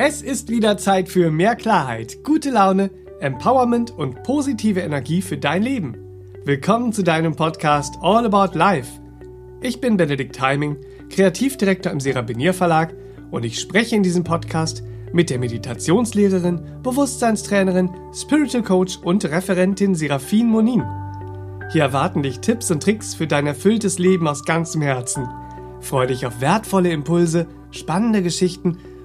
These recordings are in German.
Es ist wieder Zeit für mehr Klarheit, gute Laune, Empowerment und positive Energie für dein Leben. Willkommen zu deinem Podcast All About Life. Ich bin Benedikt Heiming, Kreativdirektor im Serabinier Verlag und ich spreche in diesem Podcast mit der Meditationslehrerin, Bewusstseinstrainerin, Spiritual Coach und Referentin Serafin Monin. Hier erwarten dich Tipps und Tricks für dein erfülltes Leben aus ganzem Herzen. Freue dich auf wertvolle Impulse, spannende Geschichten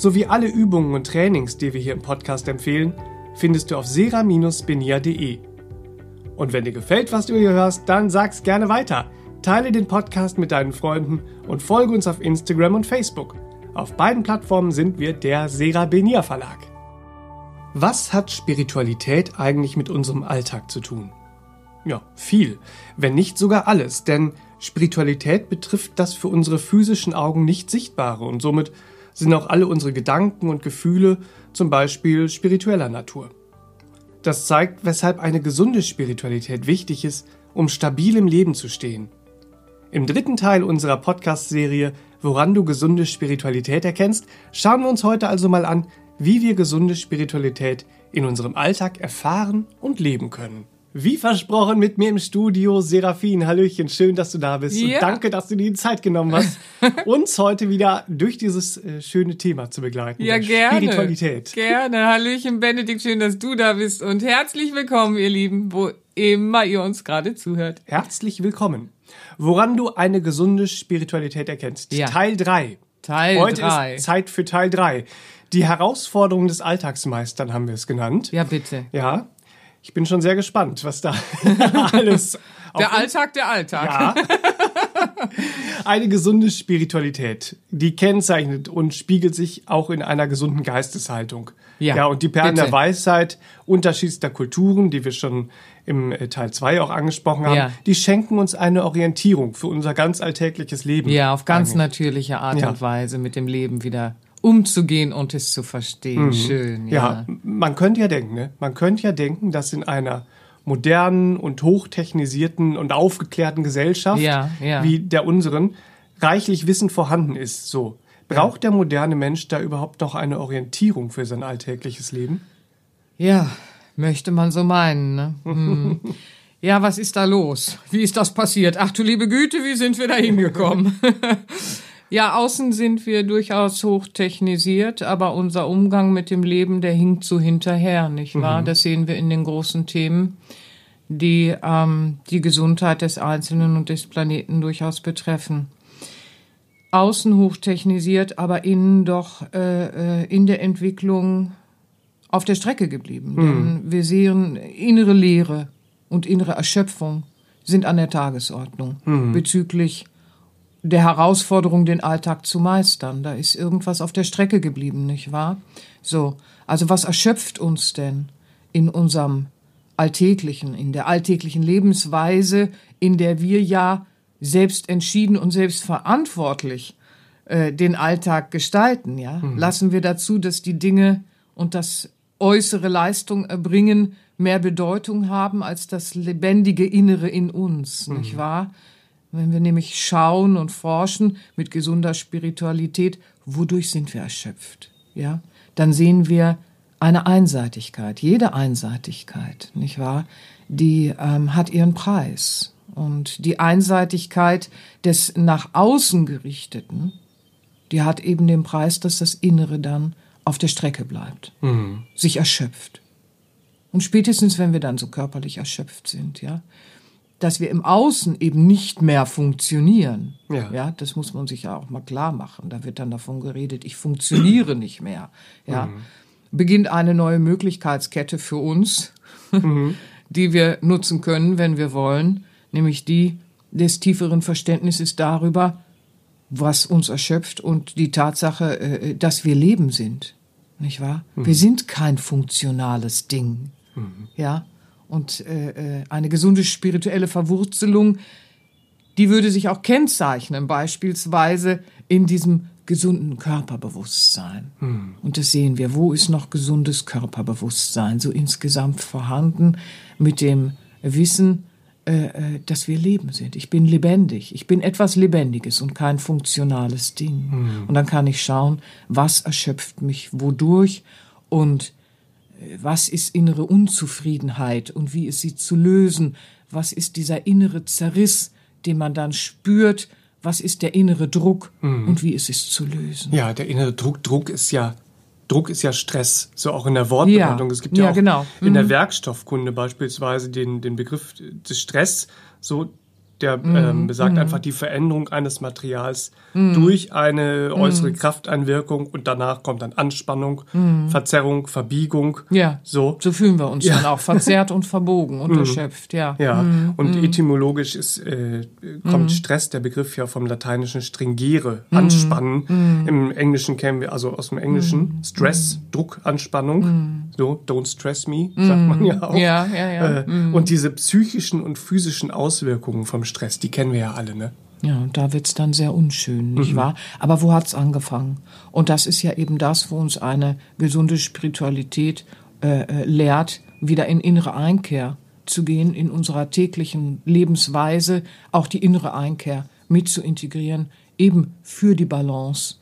sowie alle Übungen und Trainings, die wir hier im Podcast empfehlen, findest du auf sera-benia.de. Und wenn dir gefällt, was du hier hörst, dann sag's gerne weiter. Teile den Podcast mit deinen Freunden und folge uns auf Instagram und Facebook. Auf beiden Plattformen sind wir der Sera Benia Verlag. Was hat Spiritualität eigentlich mit unserem Alltag zu tun? Ja, viel, wenn nicht sogar alles, denn Spiritualität betrifft das für unsere physischen Augen nicht Sichtbare und somit sind auch alle unsere Gedanken und Gefühle zum Beispiel spiritueller Natur. Das zeigt, weshalb eine gesunde Spiritualität wichtig ist, um stabil im Leben zu stehen. Im dritten Teil unserer Podcast-Serie Woran du gesunde Spiritualität erkennst, schauen wir uns heute also mal an, wie wir gesunde Spiritualität in unserem Alltag erfahren und leben können. Wie versprochen mit mir im Studio Serafin. Hallöchen, schön, dass du da bist. Ja. Und danke, dass du dir die Zeit genommen hast, uns heute wieder durch dieses äh, schöne Thema zu begleiten. Ja, gerne. Spiritualität. Gerne. Hallöchen, Benedikt, schön, dass du da bist. Und herzlich willkommen, ihr Lieben, wo immer ihr uns gerade zuhört. Herzlich willkommen. Woran du eine gesunde Spiritualität erkennst. Ja. Teil 3. Teil 3. Heute drei. ist Zeit für Teil 3. Die Herausforderungen des Alltagsmeistern haben wir es genannt. Ja, bitte. Ja, ich bin schon sehr gespannt, was da alles. der Alltag, der Alltag. Ja. Eine gesunde Spiritualität, die kennzeichnet und spiegelt sich auch in einer gesunden Geisteshaltung. Ja, ja und die Perlen bitte. der Weisheit unterschiedlichster Kulturen, die wir schon im äh, Teil 2 auch angesprochen haben, ja. die schenken uns eine Orientierung für unser ganz alltägliches Leben. Ja, auf ganz eigentlich. natürliche Art ja. und Weise mit dem Leben wieder umzugehen und es zu verstehen. Mhm. Schön, ja. ja. man könnte ja denken, ne? man könnte ja denken, dass in einer modernen und hochtechnisierten und aufgeklärten Gesellschaft ja, ja. wie der unseren reichlich Wissen vorhanden ist. So braucht der moderne Mensch da überhaupt noch eine Orientierung für sein alltägliches Leben? Ja, möchte man so meinen. Ne? Hm. ja, was ist da los? Wie ist das passiert? Ach du liebe Güte, wie sind wir da hingekommen? Ja, außen sind wir durchaus hochtechnisiert, aber unser Umgang mit dem Leben, der hinkt so hinterher, nicht wahr? Mhm. Das sehen wir in den großen Themen, die ähm, die Gesundheit des Einzelnen und des Planeten durchaus betreffen. Außen hochtechnisiert, aber innen doch äh, äh in der Entwicklung auf der Strecke geblieben. Mhm. Denn wir sehen innere Leere und innere Erschöpfung sind an der Tagesordnung mhm. bezüglich der Herausforderung, den Alltag zu meistern. Da ist irgendwas auf der Strecke geblieben, nicht wahr? So, also was erschöpft uns denn in unserem alltäglichen, in der alltäglichen Lebensweise, in der wir ja selbst entschieden und selbst verantwortlich äh, den Alltag gestalten, ja? Mhm. Lassen wir dazu, dass die Dinge und das äußere Leistung erbringen mehr Bedeutung haben als das lebendige Innere in uns, mhm. nicht wahr? Wenn wir nämlich schauen und forschen mit gesunder Spiritualität, wodurch sind wir erschöpft, ja, dann sehen wir eine Einseitigkeit, jede Einseitigkeit, nicht wahr? Die ähm, hat ihren Preis. Und die Einseitigkeit des nach außen gerichteten, die hat eben den Preis, dass das Innere dann auf der Strecke bleibt, mhm. sich erschöpft. Und spätestens, wenn wir dann so körperlich erschöpft sind, ja, dass wir im Außen eben nicht mehr funktionieren. Ja. ja, das muss man sich ja auch mal klar machen. Da wird dann davon geredet, ich funktioniere nicht mehr. Ja, mhm. beginnt eine neue Möglichkeitskette für uns, mhm. die wir nutzen können, wenn wir wollen, nämlich die des tieferen Verständnisses darüber, was uns erschöpft und die Tatsache, äh, dass wir Leben sind. nicht wahr? Wir sind kein funktionales Ding, ja. Und äh, äh, eine gesunde spirituelle Verwurzelung, die würde sich auch kennzeichnen, beispielsweise in diesem gesunden Körperbewusstsein. Und das sehen wir. Wo ist noch gesundes Körperbewusstsein so insgesamt vorhanden mit dem Wissen, äh, äh, dass wir Leben sind. Ich bin lebendig. Ich bin etwas Lebendiges und kein funktionales Ding. Und dann kann ich schauen, was erschöpft mich wodurch und was ist innere Unzufriedenheit und wie ist sie zu lösen? Was ist dieser innere Zerriss, den man dann spürt? Was ist der innere Druck und wie ist es zu lösen? Ja, der innere Druck, Druck ist ja, Druck ist ja Stress, so auch in der Wortbedeutung. Ja, Es gibt ja, ja, auch genau. in der Werkstoffkunde beispielsweise den, den Begriff des Stress, so der ähm, besagt einfach die Veränderung eines Materials durch eine äußere Krafteinwirkung und danach kommt dann Anspannung, Verzerrung, Verbiegung. Ja, So. so fühlen wir uns Ja. dann auch. Verzerrt und verbogen und erschöpft, ja. Ja, und etymologisch ist, äh, kommt Stress, der Begriff ja vom lateinischen stringere, anspannen. Im Englischen kennen wir, also aus dem Englischen, Stress, Druck, Anspannung. So, don't stress me, sagt man ja auch. Ja, ja, ja. Äh, Und diese psychischen und physischen Auswirkungen vom Stress, die kennen wir ja alle, ne? Ja, und da wird's dann sehr unschön, nicht wahr? Aber wo hat's angefangen? Und das ist ja eben das, wo uns eine gesunde Spiritualität äh, äh, lehrt, wieder in innere Einkehr zu gehen, in unserer täglichen Lebensweise auch die innere Einkehr mit zu integrieren, eben für die Balance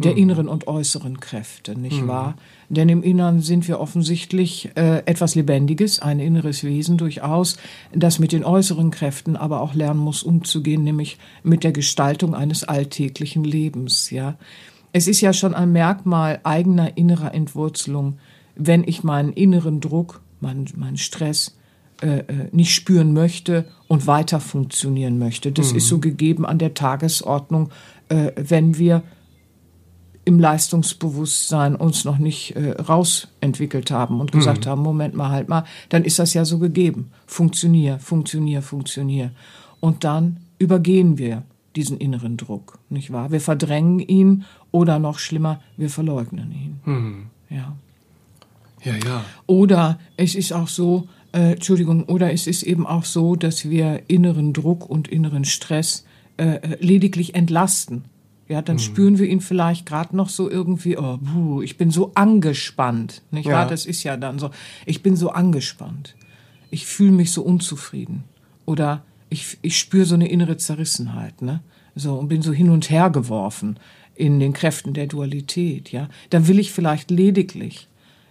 der inneren und äußeren Kräfte, nicht wahr? Denn im Innern sind wir offensichtlich äh, etwas Lebendiges, ein inneres Wesen durchaus, das mit den äußeren Kräften aber auch lernen muss, umzugehen, nämlich mit der Gestaltung eines alltäglichen Lebens, ja. Es ist ja schon ein Merkmal eigener innerer Entwurzelung, wenn ich meinen inneren Druck, meinen, meinen Stress, äh, äh, nicht spüren möchte und weiter funktionieren möchte. Das ist so gegeben an der Tagesordnung, äh, wenn wir im Leistungsbewusstsein uns noch nicht äh, rausentwickelt haben und gesagt haben, Moment mal, halt mal, dann ist das ja so gegeben. Funktionier, funktionier, funktionier. Und dann übergehen wir diesen inneren Druck, nicht wahr? Wir verdrängen ihn oder noch schlimmer, wir verleugnen ihn. Ja. Ja, ja. Oder es ist auch so, äh, Entschuldigung, oder es ist eben auch so, dass wir inneren Druck und inneren Stress äh, äh, lediglich entlasten. Ja, dann spüren wir ihn vielleicht gerade noch so irgendwie, oh, puh, ich bin so angespannt. Nicht Ja. wahr? Das ist ja dann so, ich bin so angespannt. Ich fühle mich so unzufrieden. Oder ich, ich spüre so eine innere Zerrissenheit, ne? So, und bin so hin und her geworfen in den Kräften der Dualität, ja. Dann will ich vielleicht lediglich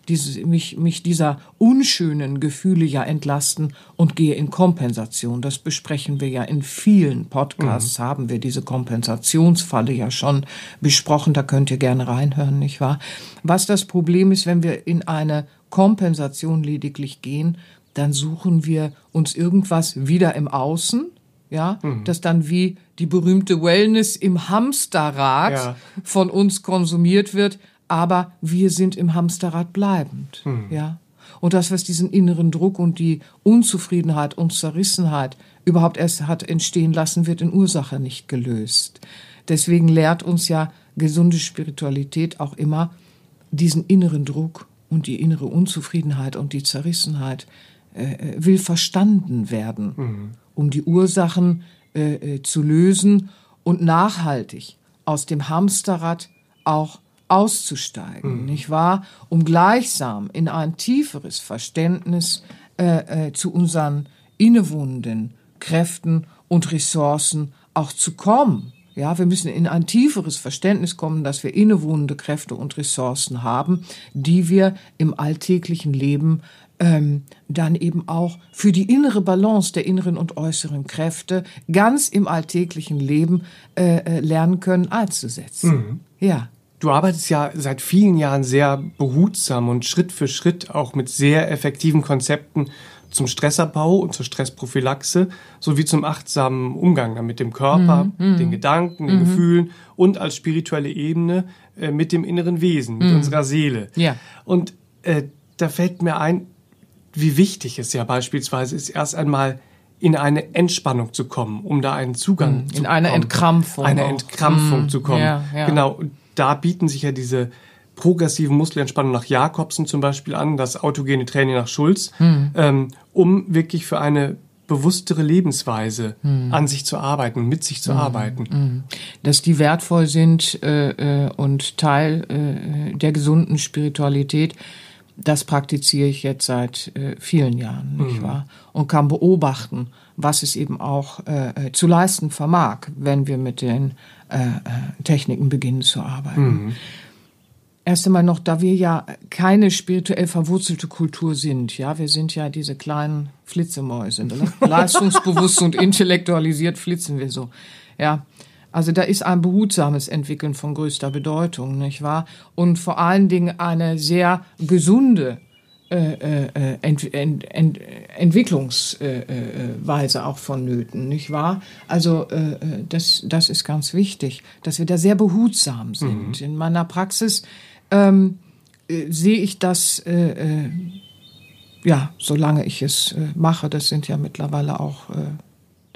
dieses, mich, mich dieser unschönen Gefühle ja entlasten und gehe in Kompensation. Das besprechen wir ja in vielen Podcasts, haben wir diese Kompensationsfalle ja schon besprochen. Da könnt ihr gerne reinhören, nicht wahr? Was das Problem ist, wenn wir in eine Kompensation lediglich gehen, dann suchen wir uns irgendwas wieder im Außen, ja, das dann wie die berühmte Wellness im Hamsterrad Ja. von uns konsumiert wird, aber wir sind im Hamsterrad bleibend, ja. Und das, was diesen inneren Druck und die Unzufriedenheit und Zerrissenheit überhaupt erst hat entstehen lassen, wird in Ursache nicht gelöst. Deswegen lehrt uns ja gesunde Spiritualität auch immer, diesen inneren Druck und die innere Unzufriedenheit und die Zerrissenheit äh, äh, will verstanden werden, um die Ursachen äh, äh, zu lösen und nachhaltig aus dem Hamsterrad auch auszusteigen, nicht wahr? Um gleichsam in ein tieferes Verständnis äh, äh, zu unseren innewohnenden Kräften und Ressourcen auch zu kommen. Ja, wir müssen in ein tieferes Verständnis kommen, dass wir innewohnende Kräfte und Ressourcen haben, die wir im alltäglichen Leben ähm, dann eben auch für die innere Balance der inneren und äußeren Kräfte ganz im alltäglichen Leben äh, äh, lernen können einzusetzen. Ja. Du arbeitest ja seit vielen Jahren sehr behutsam und Schritt für Schritt auch mit sehr effektiven Konzepten zum Stressabbau und zur Stressprophylaxe sowie zum achtsamen Umgang mit dem Körper, Mhm, den Gedanken, den Gefühlen und als spirituelle Ebene äh, mit dem inneren Wesen, mit unserer Seele. Mhm. Ja. Und äh, da fällt mir ein, wie wichtig es ja beispielsweise ist, erst einmal in eine Entspannung zu kommen, um da einen Zugang zu Mhm. in eine bekommen. Entkrampfung Eine auch. Entkrampfung Mm, zu kommen. ja, ja. Genau. Und da bieten sich ja diese progressiven Muskelentspannung nach Jakobsen zum Beispiel an, das autogene Training nach Schulz, mhm. ähm, um wirklich für eine bewusstere Lebensweise mhm. an sich zu arbeiten, mit sich zu mhm. arbeiten. Mhm. Dass die wertvoll sind äh, äh, und Teil äh, der gesunden Spiritualität, das praktiziere ich jetzt seit äh, vielen Jahren, nicht mhm. wahr? Und kann beobachten, was es eben auch äh, äh, zu leisten vermag, wenn wir mit den äh, äh Techniken beginnen zu arbeiten. Mhm. Erst einmal noch, da wir ja keine spirituell verwurzelte Kultur sind, ja, wir sind ja diese kleinen Flitzemäuse, ne? leistungsbewusst und intellektualisiert flitzen wir so, ja. Also da ist ein behutsames Entwickeln von größter Bedeutung, nicht wahr? Und vor allen Dingen eine sehr gesunde äh, äh, Ent, Ent, Ent, Entwicklungsweise auch vonnöten, nicht wahr? Also äh, das, das ist ganz wichtig, dass wir da sehr behutsam sind. Mhm. In meiner Praxis ähm, äh, sehe ich das, äh, äh, ja, solange ich es äh, mache, das sind ja mittlerweile auch äh,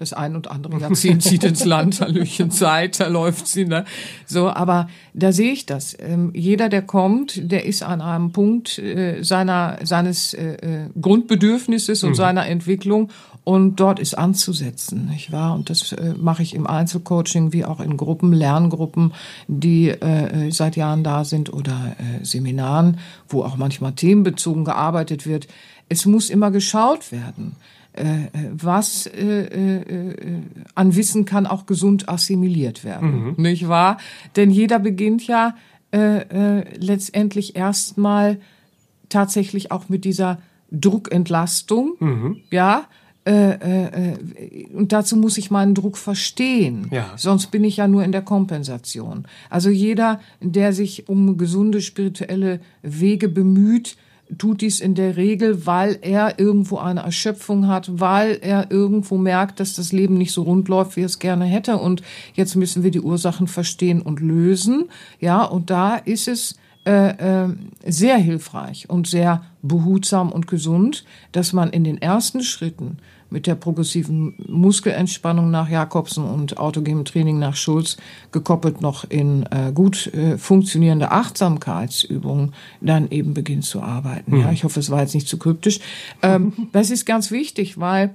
das ein und andere Jahrzehnt zieht ins Land, Hallöchen Zeit, da läuft sie, ne? So, aber da sehe ich das. Ähm, jeder, der kommt, der ist an einem Punkt äh, seiner, seines äh, äh Grundbedürfnisses und mhm. seiner Entwicklung und dort ist anzusetzen, nicht wahr? Und das äh, mache ich im Einzelcoaching wie auch in Gruppen, Lerngruppen, die äh, äh, seit Jahren da sind oder äh, Seminaren, wo auch manchmal themenbezogen gearbeitet wird. Es muss immer geschaut werden. Äh, äh was äh, an Wissen kann auch gesund assimiliert werden, mhm. nicht wahr? Denn jeder beginnt ja letztendlich erstmal tatsächlich auch mit dieser Druckentlastung, mhm. ja, äh, äh, und dazu muss ich meinen Druck verstehen. Ja. Sonst bin ich ja nur in der Kompensation. Also jeder, der sich um gesunde spirituelle Wege bemüht, tut dies in der Regel, weil er irgendwo eine Erschöpfung hat, weil er irgendwo merkt, dass das Leben nicht so rund läuft, wie er es gerne hätte. Und jetzt müssen wir die Ursachen verstehen und lösen. Ja, und da ist es äh, äh, sehr hilfreich und sehr behutsam und gesund, dass man in den ersten Schritten mit der progressiven Muskelentspannung nach Jakobsen und autogenem Training nach Schulz gekoppelt noch in äh, gut äh, funktionierende Achtsamkeitsübungen dann eben beginnt zu arbeiten. Mhm. Ja, ich hoffe, es war jetzt nicht zu kryptisch. Ähm, das ist ganz wichtig, weil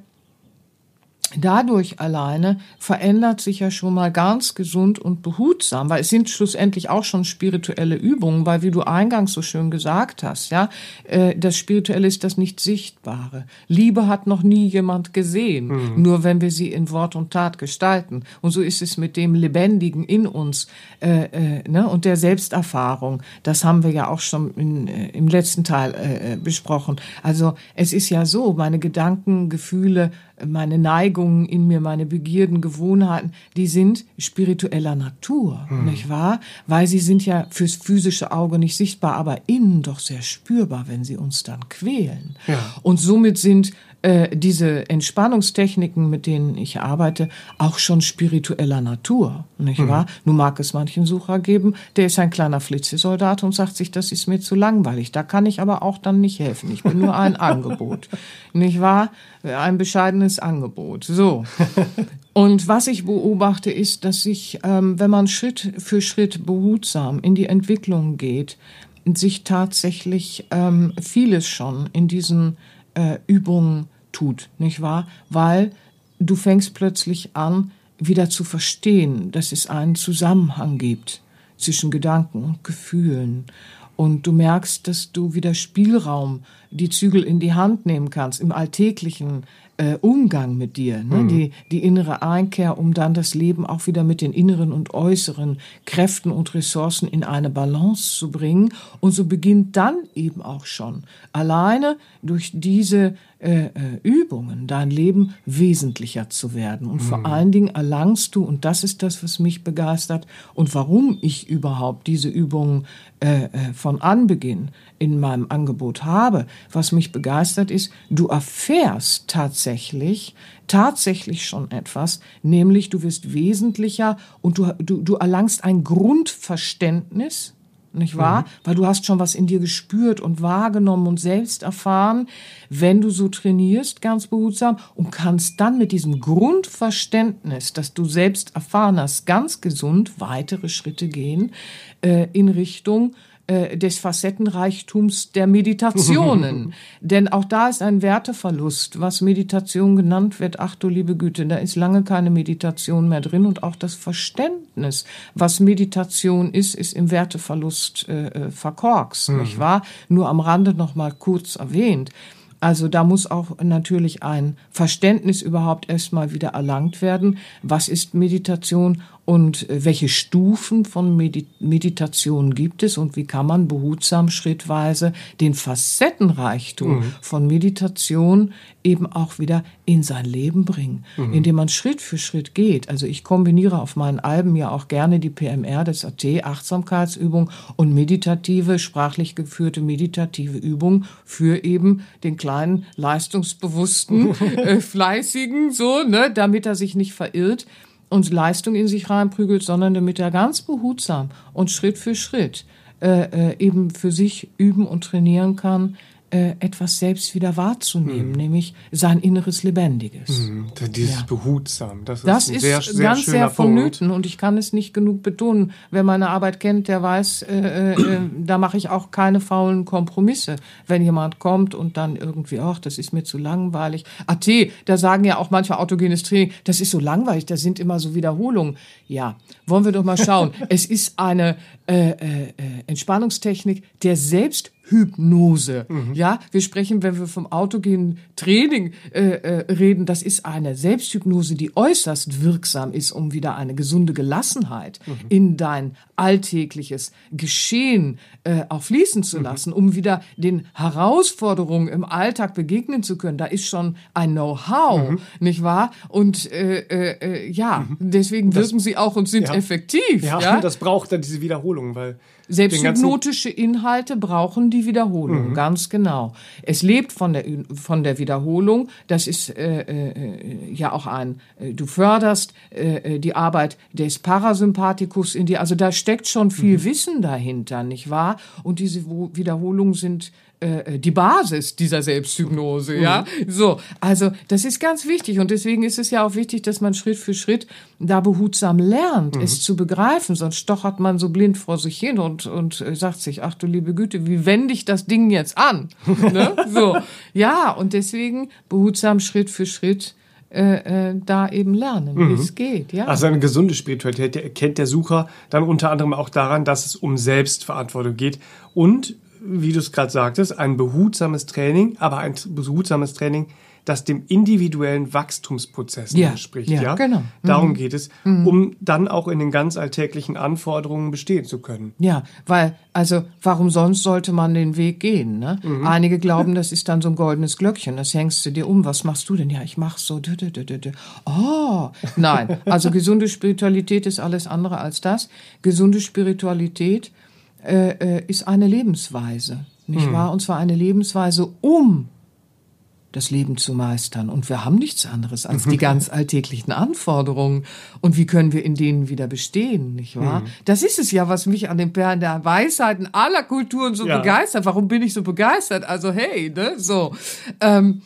dadurch alleine verändert sich ja schon mal ganz gesund und behutsam, weil es sind schlussendlich auch schon spirituelle Übungen, weil wie du eingangs so schön gesagt hast, ja, äh, das Spirituelle ist das nicht Sichtbare. Liebe hat noch nie jemand gesehen, mhm. nur wenn wir sie in Wort und Tat gestalten. Und so ist es mit dem Lebendigen in uns äh, äh, ne, und der Selbsterfahrung. Das haben wir ja auch schon in, äh, im letzten Teil äh, äh, besprochen. Also es ist ja so, meine Gedanken, Gefühle, meine Neigungen in mir, meine Begierden, Gewohnheiten, die sind spiritueller Natur, hm. nicht wahr? Weil sie sind ja fürs physische Auge nicht sichtbar, aber innen doch sehr spürbar, wenn sie uns dann quälen. Ja. Und somit sind äh, diese Entspannungstechniken, mit denen ich arbeite, auch schon spiritueller Natur, nicht mhm. wahr? Nun mag es manchen Sucher geben, der ist ein kleiner Flitzesoldat und sagt sich, das ist mir zu langweilig. Da kann ich aber auch dann nicht helfen. Ich bin nur ein Angebot, nicht wahr? Ein bescheidenes Angebot. So. Und was ich beobachte, ist, dass sich, ähm, wenn man Schritt für Schritt behutsam in die Entwicklung geht, sich tatsächlich ähm, vieles schon in diesen äh, Übungen tut, nicht wahr? Weil du fängst plötzlich an, wieder zu verstehen, dass es einen Zusammenhang gibt zwischen Gedanken und Gefühlen. Und du merkst, dass du wieder Spielraum, die Zügel in die Hand nehmen kannst im alltäglichen äh, Umgang mit dir, ne? Mhm. die, die innere Einkehr, um dann das Leben auch wieder mit den inneren und äußeren Kräften und Ressourcen in eine Balance zu bringen. Und so beginnt dann eben auch schon alleine durch diese äh, äh, Übungen dein Leben wesentlicher zu werden. Und mhm. vor allen Dingen erlangst du, und das ist das, was mich begeistert und warum ich überhaupt diese Übungen äh, äh, von Anbeginn in meinem Angebot habe, was mich begeistert ist, du erfährst tatsächlich, tatsächlich schon etwas, nämlich du wirst wesentlicher und du, du, du erlangst ein Grundverständnis nicht wahr? Mhm. Weil du hast schon was in dir gespürt und wahrgenommen und selbst erfahren, wenn du so trainierst, ganz behutsam und kannst dann mit diesem Grundverständnis, das du selbst erfahren hast, ganz gesund weitere Schritte gehen äh, in Richtung äh, des Facettenreichtums der Meditationen. Denn auch da ist ein Werteverlust, was Meditation genannt wird. Ach du liebe Güte, da ist lange keine Meditation mehr drin und auch das Verständnis, was Meditation ist, ist im Werteverlust äh, äh verkorkst, mhm. nicht wahr? Nur am Rande noch mal kurz erwähnt. Also da muss auch natürlich ein Verständnis überhaupt erstmal wieder erlangt werden. Was ist Meditation und äh, welche Stufen von Meditation gibt es und wie kann man behutsam schrittweise den Facettenreichtum mhm. von Meditation eben auch wieder in sein Leben bringen, mhm. indem man Schritt für Schritt geht. Also ich kombiniere auf meinen Alben ja auch gerne die PMR, das AT, Achtsamkeitsübung und meditative, sprachlich geführte meditative Übung für eben den kleinen, leistungsbewussten, äh, fleißigen, so, ne, damit er sich nicht verirrt und Leistung in sich reinprügelt, sondern damit er ganz behutsam und Schritt für Schritt äh, äh, eben für sich üben und trainieren kann, etwas selbst wieder wahrzunehmen, mhm. nämlich sein inneres Lebendiges. Mhm. Dieses ja. Behutsam, das ist, das ist sehr, sehr ganz sehr vonnöten und ich kann es nicht genug betonen. Wer meine Arbeit kennt, der weiß, äh, äh, äh da mache ich auch keine faulen Kompromisse. Wenn jemand kommt und dann irgendwie, ach, das ist mir zu langweilig. AT, da sagen ja auch manchmal autogenes Training, das ist so langweilig, da sind immer so Wiederholungen. Ja, wollen wir doch mal schauen. es ist eine äh, äh, Entspannungstechnik der Selbst Hypnose. Mhm. Ja, wir sprechen, wenn wir vom autogenen Training äh, äh, reden, das ist eine Selbsthypnose, die äußerst wirksam ist, um wieder eine gesunde Gelassenheit mhm. in dein alltägliches Geschehen äh, auch fließen zu mhm. lassen, um wieder den Herausforderungen im Alltag begegnen zu können. Da ist schon ein Know-how, mhm. nicht wahr? Und äh, äh, äh ja, mhm. deswegen das, wirken sie auch und sind ja. effektiv. Ja, ja, das braucht dann diese Wiederholung, weil Selbsthypnotische Inhalte brauchen die Wiederholung, mhm. ganz genau. Es lebt von der, von der Wiederholung. Das ist äh, äh, ja auch ein, äh, du förderst äh, die Arbeit des Parasympathikus in dir. Also da steckt schon viel mhm. Wissen dahinter, nicht wahr? Und diese Wiederholungen sind äh, äh, die Basis dieser Selbsthypnose, mhm. ja. So, also das ist ganz wichtig und deswegen ist es ja auch wichtig, dass man Schritt für Schritt da behutsam lernt, mhm. es zu begreifen, sonst stochert man so blind vor sich hin und und äh, sagt sich, ach du liebe Güte, wie wende ich das Ding jetzt an? ne? So, ja und deswegen behutsam Schritt für Schritt äh, äh, da eben lernen, mhm. wie es geht. Ja? Also eine gesunde Spiritualität erkennt der Sucher dann unter anderem auch daran, dass es um Selbstverantwortung geht und wie du es gerade sagtest, ein behutsames Training, aber ein behutsames Training, das dem individuellen Wachstumsprozess ja, entspricht. Ja, ja? genau. Darum mhm. geht es, mhm. um dann auch in den ganz alltäglichen Anforderungen bestehen zu können. Ja, weil, also, warum sonst sollte man den Weg gehen? Ne? Mhm. Einige glauben, das ist dann so ein goldenes Glöckchen, das hängst du dir um. Was machst du denn? Ja, ich mach so. Oh, nein. Also, gesunde Spiritualität ist alles andere als das. Gesunde Spiritualität äh, äh, ist eine Lebensweise, nicht mhm. wahr? Und zwar eine Lebensweise, um das Leben zu meistern. Und wir haben nichts anderes als die ganz alltäglichen Anforderungen. Und wie können wir in denen wieder bestehen, nicht wahr? Mhm. Das ist es ja, was mich an den Perlen der Weisheiten aller Kulturen so ja. begeistert. Warum bin ich so begeistert? Also hey, ne, so. Ähm,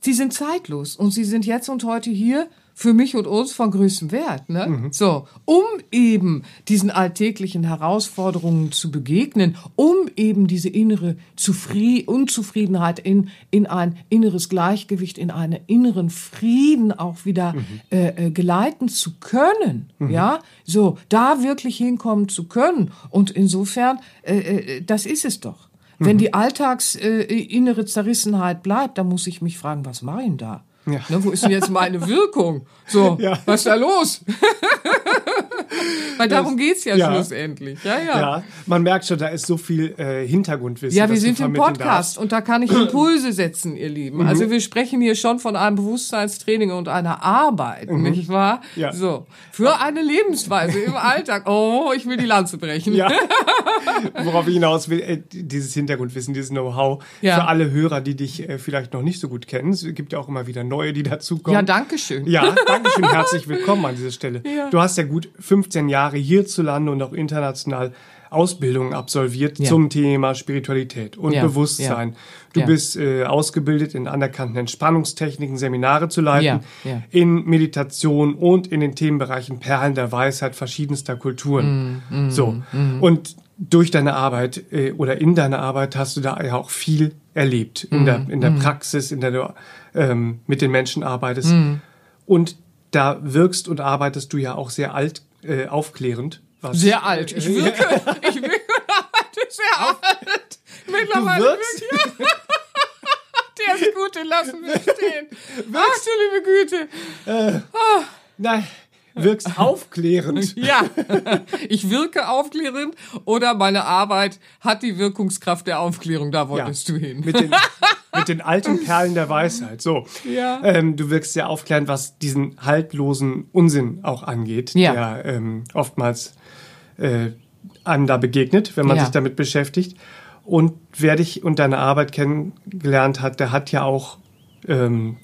sie sind zeitlos und sie sind jetzt und heute hier für mich und uns von größtem Wert. Ne? Mhm. So, um eben diesen alltäglichen Herausforderungen zu begegnen, um eben diese innere Zufried Unzufriedenheit in, in ein inneres Gleichgewicht, in einen inneren Frieden auch wieder mhm. äh, äh, geleiten zu können. Mhm. Ja, so, da wirklich hinkommen zu können. Und insofern, äh, äh, das ist es doch. Wenn mhm. die Alltags äh, innere Zerrissenheit bleibt, dann muss ich mich fragen, was mache ich denn da? Ja. Ne, wo ist denn jetzt meine Wirkung? So, ja. was ist da los? Weil darum das, geht's ja, ja, schlussendlich. Ja, ja. ja, man merkt schon, da ist so viel äh, Hintergrundwissen. Ja, wir sind im Podcast und da kann ich Impulse setzen, ihr Lieben. Mhm. Also wir sprechen hier schon von einem Bewusstseinstraining und einer Arbeit, mhm. nicht wahr? Ja. So, für eine Lebensweise im Alltag. Oh, ich will die Lanze brechen. Ja. Worauf ich hinaus will, äh, dieses Hintergrundwissen, dieses Know-how für alle Hörer, die dich äh, vielleicht noch nicht so gut kennen. Es gibt ja auch immer wieder neue, die dazukommen. Ja, danke schön. Ja, danke schön. Herzlich willkommen an dieser Stelle. Ja. Du hast ja gut 15 Jahre hierzulande und auch international Ausbildungen absolviert ja. zum Thema Spiritualität und ja. Bewusstsein. Du bist äh, ausgebildet in anerkannten Entspannungstechniken, Seminare zu leiten, in Meditation und in den Themenbereichen Perlen der Weisheit verschiedenster Kulturen. Mm, mm, so. Mm. Und durch deine Arbeit äh, oder in deiner Arbeit hast du da ja auch viel erlebt in der in der Praxis, in der du ähm, mit den Menschen arbeitest und da wirkst und arbeitest du ja auch sehr alt äh, aufklärend. Was, Sehr alt. Ich wirke, ich wirke sehr alt. Mittlerweile wirkst- wirke. Der ist gut, den lassen wir stehen. Ach du liebe Güte. Nein, wirkst aufklärend. Ja, ich wirke aufklärend oder meine Arbeit hat die Wirkungskraft der Aufklärung. Da wolltest du hin. Mit den, mit den alten Perlen der Weisheit. So. Ja. Ähm, du wirkst sehr aufklärend, was diesen haltlosen Unsinn auch angeht, Ja. der ähm, oftmals äh, einem da begegnet, wenn man Ja. sich damit beschäftigt. Und wer dich und deine Arbeit kennengelernt hat, der hat ja auch ähm,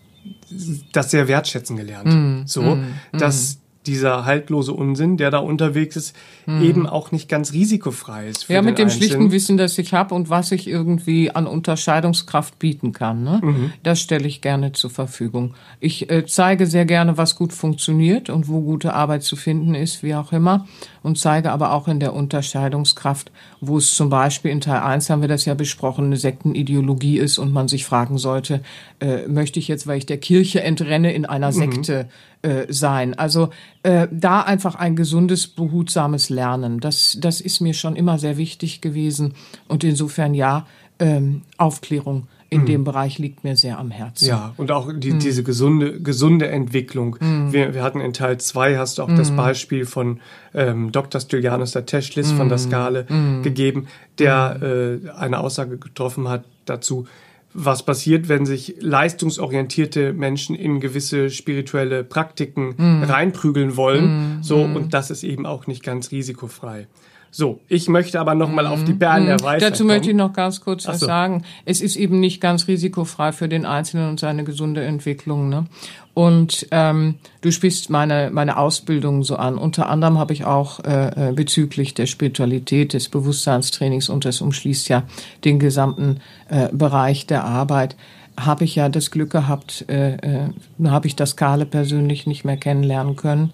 das sehr wertschätzen gelernt. Mm, so, dass dieser haltlose Unsinn, der da unterwegs ist, eben auch nicht ganz risikofrei ist. Für. Ja, mit dem Einzelnen. schlichten Wissen, das ich habe und was ich irgendwie an Unterscheidungskraft bieten kann. Ne? Mhm. Das stelle ich gerne zur Verfügung. Ich äh, zeige sehr gerne, was gut funktioniert und wo gute Arbeit zu finden ist, wie auch immer. Und zeige aber auch in der Unterscheidungskraft, wo es zum Beispiel in Teil 1 haben wir das ja besprochen, eine Sektenideologie ist und man sich fragen sollte, äh, möchte ich jetzt, weil ich der Kirche entreenne, in einer Sekte äh, sein? Also äh, da einfach ein gesundes, behutsames Lernen. Das, das ist mir schon immer sehr wichtig gewesen. Und insofern ja, ähm, Aufklärung in dem Bereich liegt mir sehr am Herzen. Ja, und auch Hm. die, diese gesunde, gesunde Entwicklung. Wir, wir hatten in Teil zwei hast du auch das Hm. Beispiel von ähm, Dr. Stylianus der Teschlis von der Hm. Skala gegeben, der äh, eine Aussage getroffen hat dazu, was passiert, wenn sich leistungsorientierte Menschen in gewisse spirituelle Praktiken Hm. reinprügeln wollen. So, und das ist eben auch nicht ganz risikofrei. So, ich möchte aber nochmal auf die Perlen der Weisheit Hm. Dazu möchte ich kommen. noch ganz kurz was so. sagen. Es ist eben nicht ganz risikofrei für den Einzelnen und seine gesunde Entwicklung. Ne? Und ähm, du sprichst meine, meine Ausbildung so an. Unter anderem habe ich auch äh, äh, bezüglich der Spiritualität, des Bewusstseinstrainings und das umschließt ja den gesamten äh, Bereich der Arbeit, habe ich ja das Glück gehabt, äh, äh, habe ich das Kale persönlich nicht mehr kennenlernen können,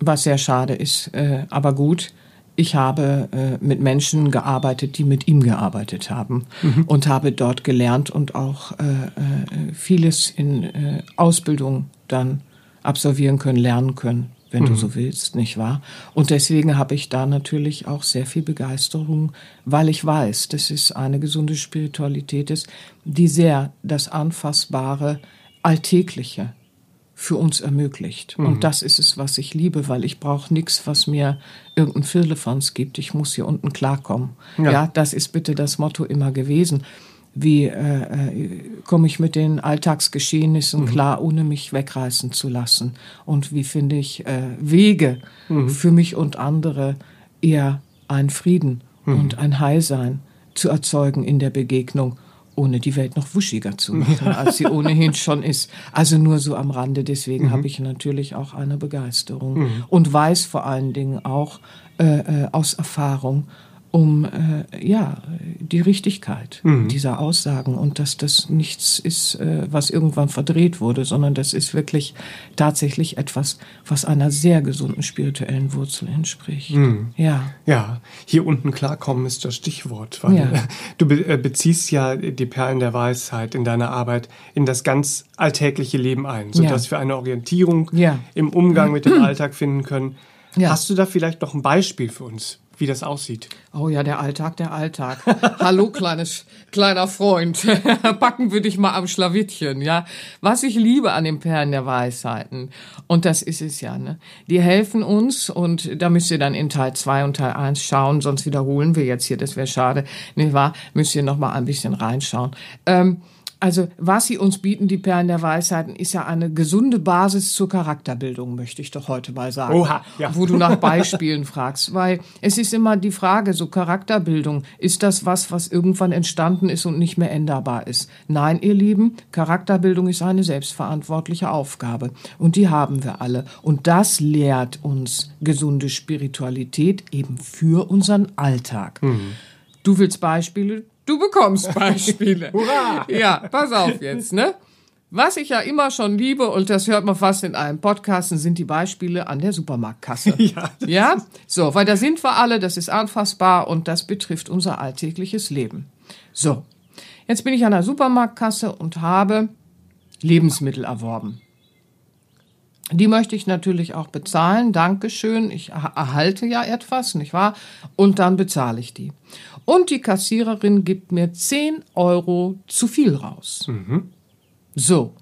was sehr schade ist, äh, aber gut. Ich habe äh, mit Menschen gearbeitet, die mit ihm gearbeitet haben und habe dort gelernt und auch äh, äh, vieles in äh, Ausbildung dann absolvieren können, lernen können, wenn du so willst, nicht wahr? Und deswegen habe ich da natürlich auch sehr viel Begeisterung, weil ich weiß, dass es eine gesunde Spiritualität ist, die sehr das Anfassbare, Alltägliche für uns ermöglicht. Und das ist es, was ich liebe, weil ich brauche nichts, was mir irgendein Firlefanz gibt. Ich muss hier unten klarkommen. Ja. das ist bitte das Motto immer gewesen. Wie äh, äh, komme ich mit den Alltagsgeschehnissen klar, ohne mich wegreißen zu lassen? Und wie finde ich äh, Wege für mich und andere eher einen Frieden und ein Heilsein zu erzeugen in der Begegnung? Ohne die Welt noch wuschiger zu machen, als sie ohnehin schon ist. Also nur so am Rande. Deswegen habe ich natürlich auch eine Begeisterung und weiß vor allen Dingen auch äh, äh, aus Erfahrung um äh, ja die Richtigkeit dieser Aussagen und dass das nichts ist, äh, was irgendwann verdreht wurde, sondern das ist wirklich tatsächlich etwas, was einer sehr gesunden spirituellen Wurzel entspricht. Ja. Ja, hier unten klarkommen ist das Stichwort, weil Ja. du be äh, beziehst ja die Perlen der Weisheit in deiner Arbeit in das ganz alltägliche Leben ein, sodass Ja. wir eine Orientierung Ja. im Umgang mit dem Alltag finden können. Hast du da vielleicht noch ein Beispiel für uns, wie das aussieht? Oh ja, der Alltag, der Alltag. Hallo, kleines, kleiner Freund. Packen wir dich mal am Schlawittchen, ja. Was ich liebe an den Perlen der Weisheiten, und das ist es ja, ne. Die helfen uns, und da müsst ihr dann in Teil 2 und Teil 1 schauen, sonst wiederholen wir jetzt hier, das wäre schade, nicht wahr? Müsst ihr noch mal ein bisschen reinschauen. Ähm, also, was sie uns bieten, die Perlen der Weisheiten, ist ja eine gesunde Basis zur Charakterbildung, möchte ich doch heute mal sagen. Oha, ja. Wo du nach Beispielen fragst. Weil es ist immer die Frage, so Charakterbildung, ist das was, was irgendwann entstanden ist und nicht mehr änderbar ist? Nein, ihr Lieben, Charakterbildung ist eine selbstverantwortliche Aufgabe. Und die haben wir alle. Und das lehrt uns gesunde Spiritualität eben für unseren Alltag. Du willst Beispiele? Du bekommst Beispiele. Hurra! Ja, pass auf jetzt, ne? Was ich ja immer schon liebe, und das hört man fast in allen Podcasten, sind die Beispiele an der Supermarktkasse. Ja, ja? So, weil da sind wir alle, das ist anfassbar und das betrifft unser alltägliches Leben. So, jetzt bin ich an der Supermarktkasse und habe Lebensmittel erworben. Die möchte ich natürlich auch bezahlen. Dankeschön. Ich erhalte ja etwas, nicht wahr? Und dann bezahle ich die. Und die Kassiererin gibt mir 10 Euro zu viel raus. Mhm. So.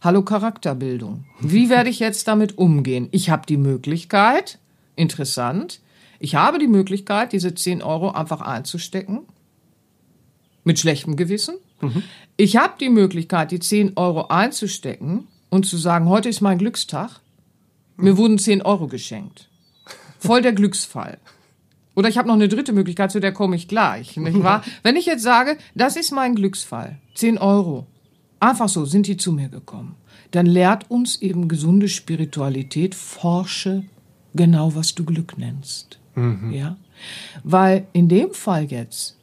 Hallo Charakterbildung. Wie werde ich jetzt damit umgehen? Ich habe die Möglichkeit, interessant, ich habe die Möglichkeit, diese 10 Euro einfach einzustecken. Mit schlechtem Gewissen. Mhm. Ich habe die Möglichkeit, die 10 Euro einzustecken und zu sagen, heute ist mein Glückstag. Mir wurden 10 Euro geschenkt. Voll der Glücksfall. Oder ich habe noch eine dritte Möglichkeit, zu der komme ich gleich, nicht wahr? Wenn ich jetzt sage, das ist mein Glücksfall, 10 Euro, einfach so sind die zu mir gekommen, dann lehrt uns eben gesunde Spiritualität, forsche genau, was du Glück nennst. Ja? Weil in dem Fall jetzt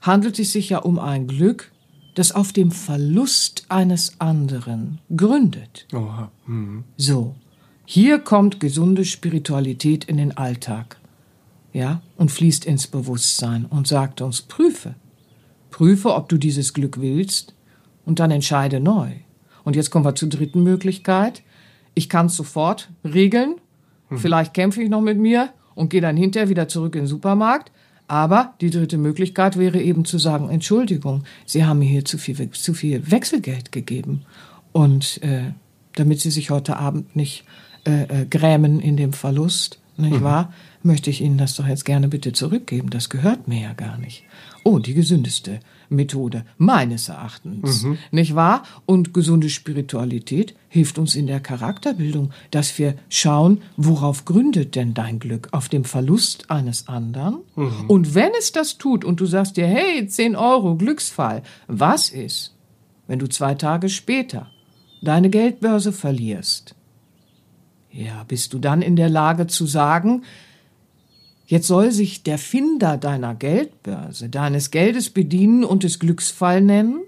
handelt es sich ja um ein Glück, das auf dem Verlust eines anderen gründet. Oha. Mhm. So, hier kommt gesunde Spiritualität in den Alltag, ja, und fließt ins Bewusstsein und sagt uns, prüfe, prüfe, ob du dieses Glück willst und dann entscheide neu. Und jetzt kommen wir zur dritten Möglichkeit. Ich kann es sofort regeln. Vielleicht kämpfe ich noch mit mir und gehe dann hinterher wieder zurück in den Supermarkt. Aber die dritte Möglichkeit wäre eben zu sagen, Entschuldigung, Sie haben mir hier zu viel, zu viel Wechselgeld gegeben. Und äh, damit Sie sich heute Abend nicht äh, äh, grämen in dem Verlust, nicht wahr, möchte ich Ihnen das doch jetzt gerne bitte zurückgeben. Das gehört mir ja gar nicht. Oh, die gesündeste Methode meines Erachtens, nicht wahr? Und gesunde Spiritualität hilft uns in der Charakterbildung, dass wir schauen, worauf gründet denn dein Glück? Auf dem Verlust eines anderen? Und wenn es das tut und du sagst dir, hey, 10 Euro, Glücksfall, was ist, wenn du zwei Tage später deine Geldbörse verlierst? Ja, bist du dann in der Lage zu sagen, Jetzt soll sich der Finder deiner Geldbörse, deines Geldes bedienen und es Glücksfall nennen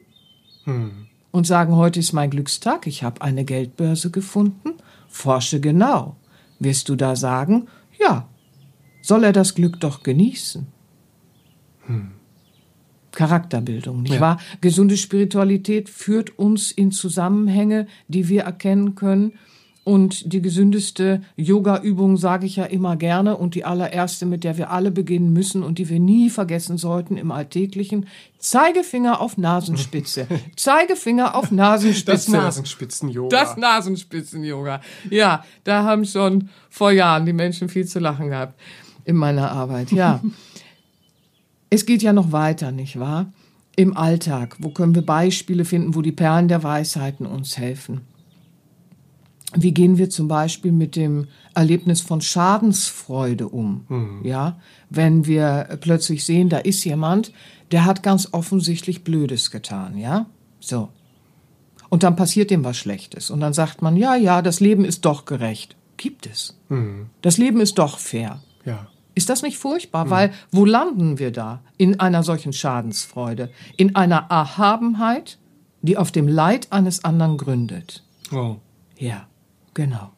und sagen, heute ist mein Glückstag, ich habe eine Geldbörse gefunden, forsche genau. Wirst du da sagen, ja, soll er das Glück doch genießen? Charakterbildung, nicht Ja. wahr? Gesunde Spiritualität führt uns in Zusammenhänge, die wir erkennen können. Und die gesündeste Yoga-Übung sage ich ja immer gerne und die allererste, mit der wir alle beginnen müssen und die wir nie vergessen sollten im Alltäglichen. Zeigefinger auf Nasenspitze. Zeigefinger auf Nasenspitze. Das Nasenspitzen-Yoga. Das Nasenspitzen-Yoga. Ja, da haben schon vor Jahren die Menschen viel zu lachen gehabt in meiner Arbeit. Ja. es geht ja noch weiter, nicht wahr? Im Alltag. Wo können wir Beispiele finden, wo die Perlen der Weisheiten uns helfen? Wie gehen wir zum Beispiel mit dem Erlebnis von Schadensfreude um? Ja, wenn wir plötzlich sehen, da ist jemand, der hat ganz offensichtlich Blödes getan, ja? So. Und dann passiert dem was Schlechtes. Und dann sagt man, ja, ja, das Leben ist doch gerecht. Gibt es. Das Leben ist doch fair. Ja. Ist das nicht furchtbar? Weil wo landen wir da in einer solchen Schadensfreude? In einer Erhabenheit, die auf dem Leid eines anderen gründet. Oh. Ja, genau.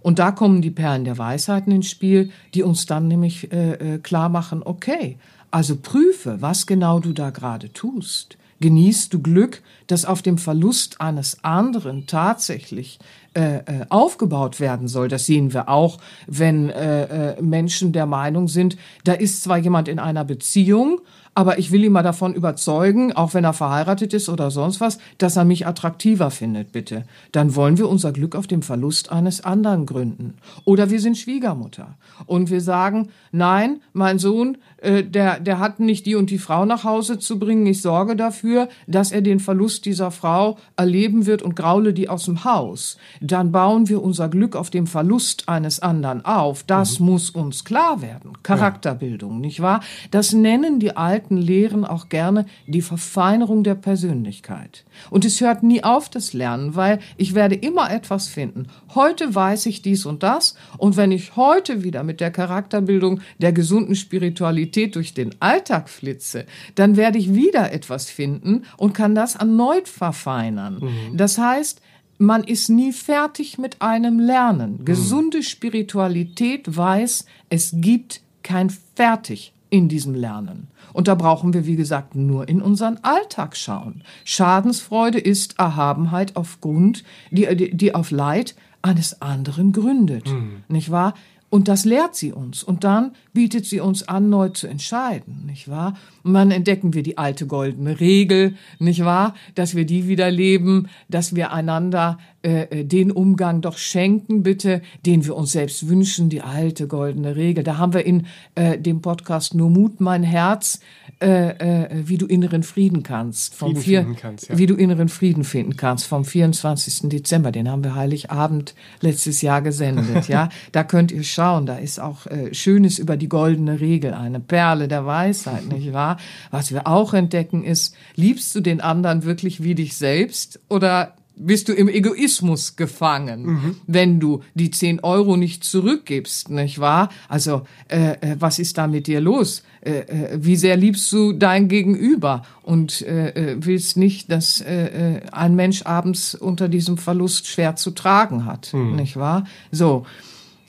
Und da kommen die Perlen der Weisheiten ins Spiel, die uns dann nämlich äh, äh, klar machen, okay, also prüfe, was genau du da gerade tust. Genießt du Glück, das auf dem Verlust eines anderen tatsächlich äh, äh, aufgebaut werden soll. Das sehen wir auch, wenn äh, äh, Menschen der Meinung sind, da ist zwar jemand in einer Beziehung, aber ich will ihn mal davon überzeugen, auch wenn er verheiratet ist oder sonst was, dass er mich attraktiver findet, bitte. Dann wollen wir unser Glück auf dem Verlust eines anderen gründen. Oder wir sind Schwiegermutter und wir sagen, nein, mein Sohn, äh, der, der hat nicht die und die Frau nach Hause zu bringen. Ich sorge dafür, dass er den Verlust dieser Frau erleben wird und graule die aus dem Haus. Dann bauen wir unser Glück auf dem Verlust eines anderen auf. Das mhm. muss uns klar werden. Charakterbildung, ja. nicht wahr? Das nennen die alten Lehren auch gerne die Verfeinerung der Persönlichkeit. Und es hört nie auf, das Lernen, weil ich werde immer etwas finden. Heute weiß ich dies und das. Und wenn ich heute wieder mit der Charakterbildung der gesunden Spiritualität durch den Alltag flitze, dann werde ich wieder etwas finden und kann das erneut verfeinern. Mhm. Das heißt, man ist nie fertig mit einem Lernen. Mhm. Gesunde Spiritualität weiß, es gibt kein Fertig in diesem Lernen. Und da brauchen wir, wie gesagt, nur in unseren Alltag schauen. Schadensfreude ist Erhabenheit aufgrund, die, die, die auf Leid eines anderen gründet. Mhm. Nicht wahr? Und das lehrt sie uns. Und dann bietet sie uns an, neu zu entscheiden, nicht wahr? Und dann entdecken wir die alte goldene Regel, nicht wahr? Dass wir die wieder leben, dass wir einander äh, äh, den Umgang doch schenken, bitte, den wir uns selbst wünschen, die alte goldene Regel. Da haben wir in äh, dem Podcast Nur Mut, mein Herz, äh, äh, wie du inneren Frieden kannst. Vom Frieden vier, finden kannst, ja. Wie du inneren Frieden finden kannst, vom 24. Dezember. Den haben wir Heiligabend letztes Jahr gesendet, ja. Da könnt ihr schauen, da ist auch äh, Schönes über die goldene Regel, eine Perle der Weisheit, nicht wahr? Was wir auch entdecken ist, liebst du den anderen wirklich wie dich selbst oder bist du im Egoismus gefangen, mhm. wenn du die 10 Euro nicht zurückgibst, nicht wahr? Also, äh, äh, was ist da mit dir los? Äh, äh, wie sehr liebst du dein Gegenüber und äh, willst nicht, dass ein Mensch abends unter diesem Verlust schwer zu tragen hat, mhm. nicht wahr? So,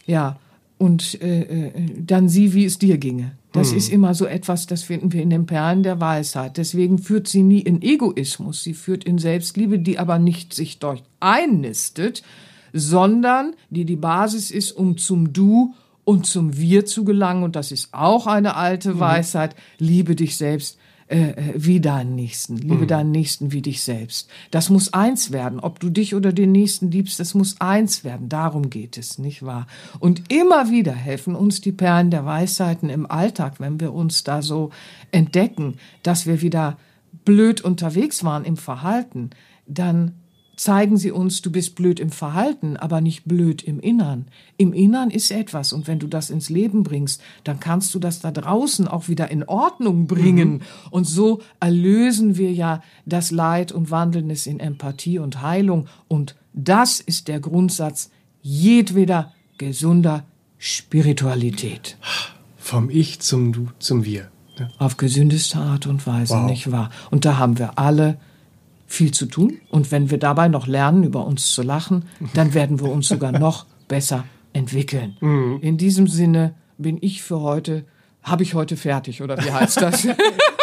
ja. Und dann sieh, wie es dir ginge. Das hm. ist immer so etwas, das finden wir in den Perlen der Weisheit. Deswegen führt sie nie in Egoismus, sie führt in Selbstliebe, die aber nicht sich dort einnistet, sondern die die Basis ist, um zum Du und zum Wir zu gelangen. Und das ist auch eine alte mhm. Weisheit. Liebe dich selbst äh, äh, wie deinen Nächsten. Liebe mhm. deinen Nächsten wie dich selbst. Das muss eins werden. Ob du dich oder den Nächsten liebst, das muss eins werden. Darum geht es, nicht wahr? Und immer wieder helfen uns die Perlen der Weisheiten im Alltag, wenn wir uns da so entdecken, dass wir wieder blöd unterwegs waren im Verhalten, dann zeigen sie uns, du bist blöd im Verhalten, aber nicht blöd im Innern. Im Innern ist etwas und wenn du das ins Leben bringst, dann kannst du das da draußen auch wieder in Ordnung bringen. Mhm. Und so erlösen wir ja das Leid und wandeln es in Empathie und Heilung. Und das ist der Grundsatz jedweder gesunder Spiritualität. Vom Ich zum Du zum Wir. Auf gesündeste Art und Weise, wow. nicht wahr? Und da haben wir alle viel zu tun. Und wenn wir dabei noch lernen, über uns zu lachen, dann werden wir uns sogar noch besser entwickeln. Mhm. In diesem Sinne bin ich für heute, habe ich heute fertig, oder wie heißt das?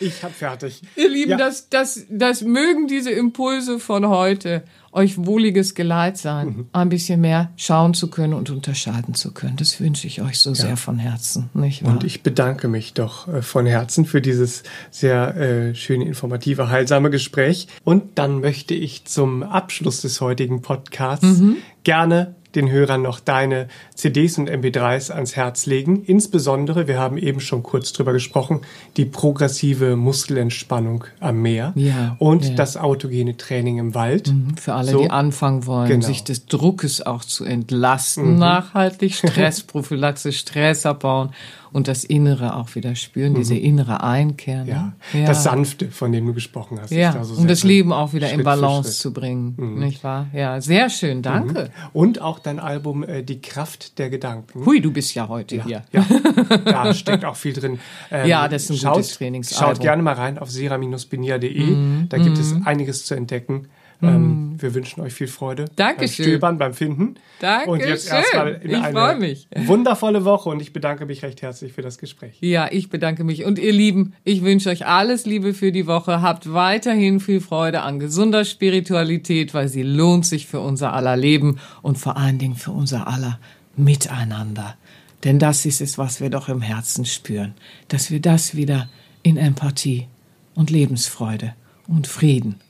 ich habe fertig. Ihr Lieben, ja. das, das, das mögen diese Impulse von heute euch wohliges Geleit sein, mhm. ein bisschen mehr schauen zu können und unterscheiden zu können. Das wünsche ich euch so ja. sehr von Herzen. Nicht wahr? Und ich bedanke mich doch äh, von Herzen für dieses sehr äh, schöne, informative, heilsame Gespräch. Und dann möchte ich zum Abschluss des heutigen Podcasts mhm. gerne den Hörern noch deine CDs und MP3s ans Herz legen. Insbesondere, wir haben eben schon kurz drüber gesprochen, die progressive Muskelentspannung am Meer ja, und ja. das autogene Training im Wald. Mhm, für alle, so, die anfangen wollen, genau. sich des Druckes auch zu entlasten, mhm. nachhaltig Stressprophylaxe, Stress abbauen und das Innere auch wieder spüren, mhm. diese innere Einkehr. Ne? Ja. ja. das Sanfte, von dem du gesprochen hast. Ja, da so um das Leben auch wieder Schritt in Balance zu bringen, mhm. nicht wahr? Ja, sehr schön, mhm. danke. Mhm. Und auch dein Album äh, Die Kraft der Gedanken. Hui, du bist ja heute ja, hier. Ja, da steckt auch viel drin. Ähm, ja, das ist ein schaut, gutes Trainingsalbum. Schaut gerne mal rein auf sera-benia.de, mhm. da gibt es mhm. einiges zu entdecken. Ähm, mm. wir wünschen euch viel Freude Dankeschön. beim Stöbern, beim Finden. Danke Und jetzt erstmal in ich eine mich. wundervolle Woche und ich bedanke mich recht herzlich für das Gespräch. Ja, ich bedanke mich. Und ihr Lieben, ich wünsche euch alles Liebe für die Woche. Habt weiterhin viel Freude an gesunder Spiritualität, weil sie lohnt sich für unser aller Leben und vor allen Dingen für unser aller Miteinander. Denn das ist es, was wir doch im Herzen spüren, dass wir das wieder in Empathie und Lebensfreude und Frieden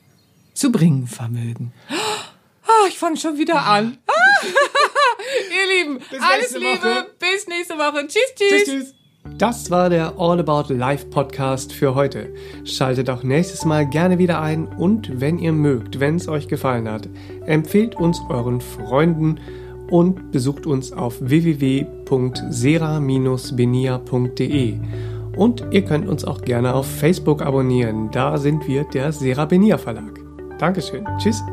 zu bringen vermögen. Oh, ich fange schon wieder an. Ihr Lieben, alles Liebe. Woche. Bis nächste Woche. Tschüss, tschüss. tschüss, tschüss. Das war der All About Life Podcast für heute. Schaltet auch nächstes Mal gerne wieder ein und wenn ihr mögt, wenn es euch gefallen hat, empfehlt uns euren Freunden und besucht uns auf www.sera-benia.de. Und ihr könnt uns auch gerne auf Facebook abonnieren. Da sind wir der Sera Benia Verlag. Dankeschön. Tschüss.